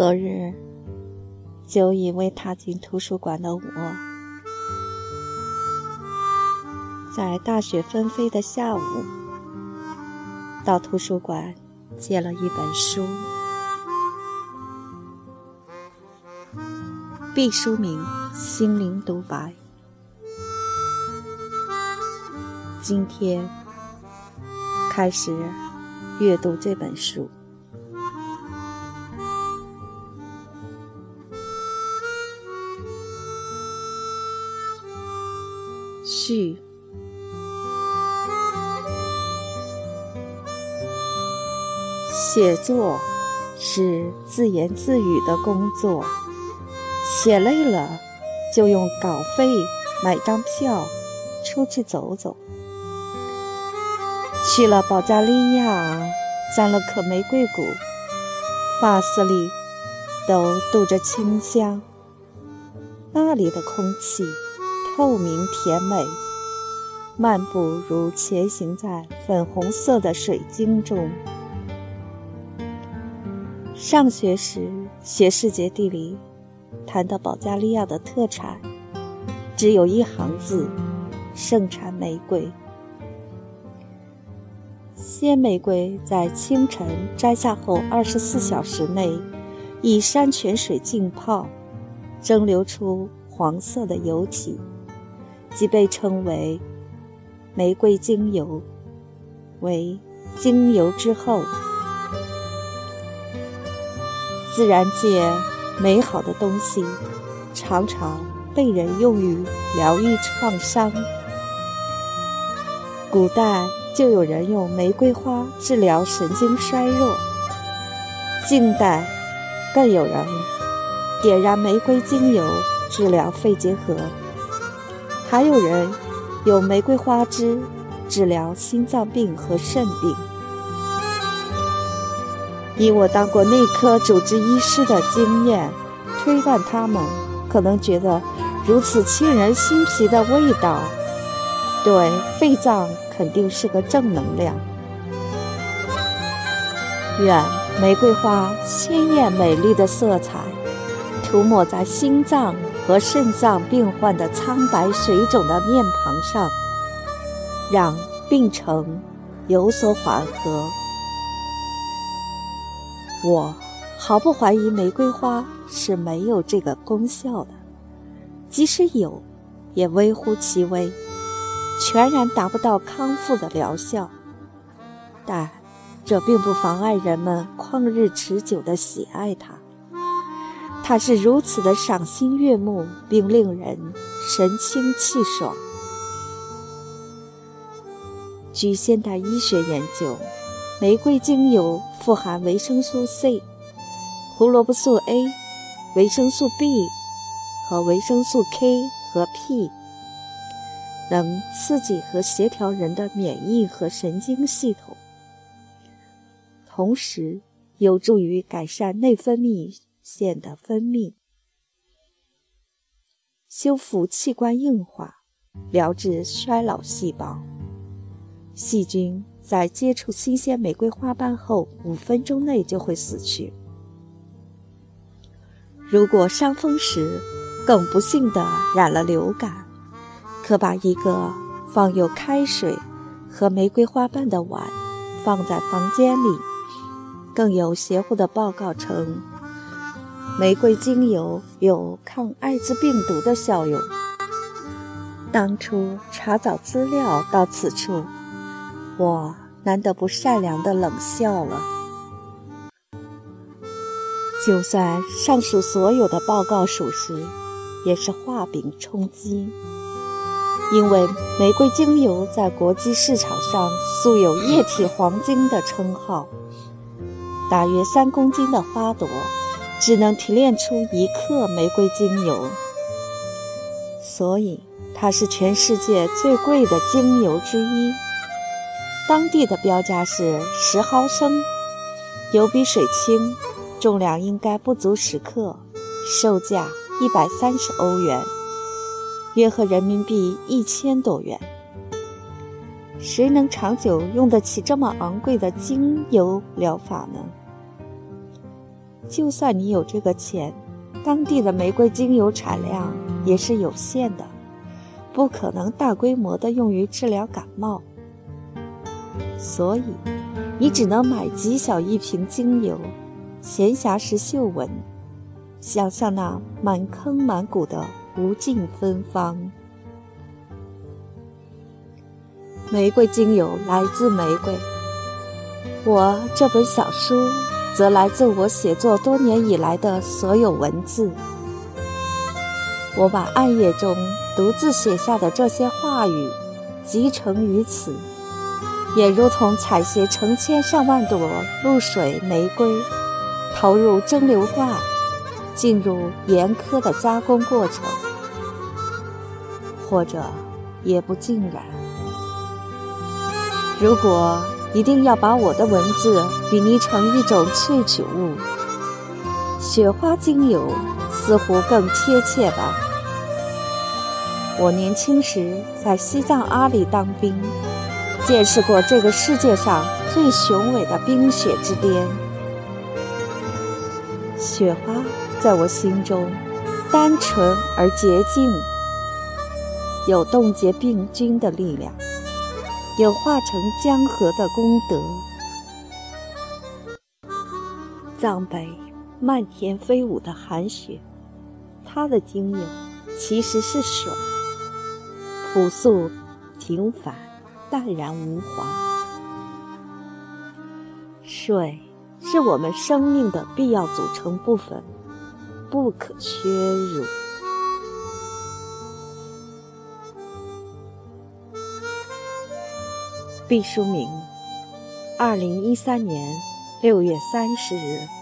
昨日，久已未踏进图书馆的我，在大雪纷飞的下午，到图书馆借了一本书，毕书名《心灵独白》。今天开始阅读这本书。序。写作是自言自语的工作，写累了就用稿费买张票出去走走。去了保加利亚，沾了颗玫瑰谷，发丝里都镀着清香，那里的空气。透明甜美，漫步如前行在粉红色的水晶中。上学时学世界地理，谈到保加利亚的特产，只有一行字：盛产玫瑰。鲜玫瑰在清晨摘下后二十四小时内，以山泉水浸泡，蒸馏出黄色的油体。即被称为玫瑰精油，为精油之后。自然界美好的东西，常常被人用于疗愈创伤。古代就有人用玫瑰花治疗神经衰弱，近代更有人点燃玫瑰精油治疗肺结核。还有人用玫瑰花枝治疗心脏病和肾病。以我当过内科主治医师的经验推断，他们可能觉得如此沁人心脾的味道，对肺脏肯定是个正能量。愿玫瑰花鲜艳美丽的色彩涂抹在心脏。和肾脏病患的苍白水肿的面庞上，让病程有所缓和。我毫不怀疑玫瑰花是没有这个功效的，即使有，也微乎其微，全然达不到康复的疗效。但这并不妨碍人们旷日持久的喜爱它。它是如此的赏心悦目，并令人神清气爽。据现代医学研究，玫瑰精油富含维生素 C、胡萝卜素 A、维生素 B 和维生素 K 和 P，能刺激和协调人的免疫和神经系统，同时有助于改善内分泌。腺的分泌，修复器官硬化，疗治衰老细胞。细菌在接触新鲜玫瑰花瓣后五分钟内就会死去。如果伤风时更不幸的染了流感，可把一个放有开水和玫瑰花瓣的碗放在房间里。更有邪乎的报告称。玫瑰精油有抗艾滋病毒的效用。当初查找资料到此处，我难得不善良的冷笑了。就算上述所有的报告属实，也是画饼充饥。因为玫瑰精油在国际市场上素有“液体黄金”的称号，大约三公斤的花朵。只能提炼出一克玫瑰精油，所以它是全世界最贵的精油之一。当地的标价是十毫升，油比水轻，重量应该不足十克，售价一百三十欧元，约合人民币一千多元。谁能长久用得起这么昂贵的精油疗法呢？就算你有这个钱，当地的玫瑰精油产量也是有限的，不可能大规模的用于治疗感冒。所以，你只能买极小一瓶精油，闲暇时嗅闻，想象那满坑满谷的无尽芬芳。玫瑰精油来自玫瑰，我这本小书则来自我写作多年以来的所有文字。我把暗夜中独自写下的这些话语集成于此。也如同采撷成千上万朵露水玫瑰，投入蒸馏罐，进入严苛的加工过程，或者也不尽然。如果一定要把我的文字比拟成一种萃取物，雪花精油似乎更贴切吧。我年轻时在西藏阿里当兵。见识过这个世界上最雄伟的冰雪之巅，雪花在我心中单纯而洁净，有冻结病菌的力量，有化成江河的功德。藏北漫天飞舞的寒雪，它的精油其实是水，朴素平凡。淡然无华，水是我们生命的必要组成部分，不可缺入。毕淑敏，二零一三年六月三十日。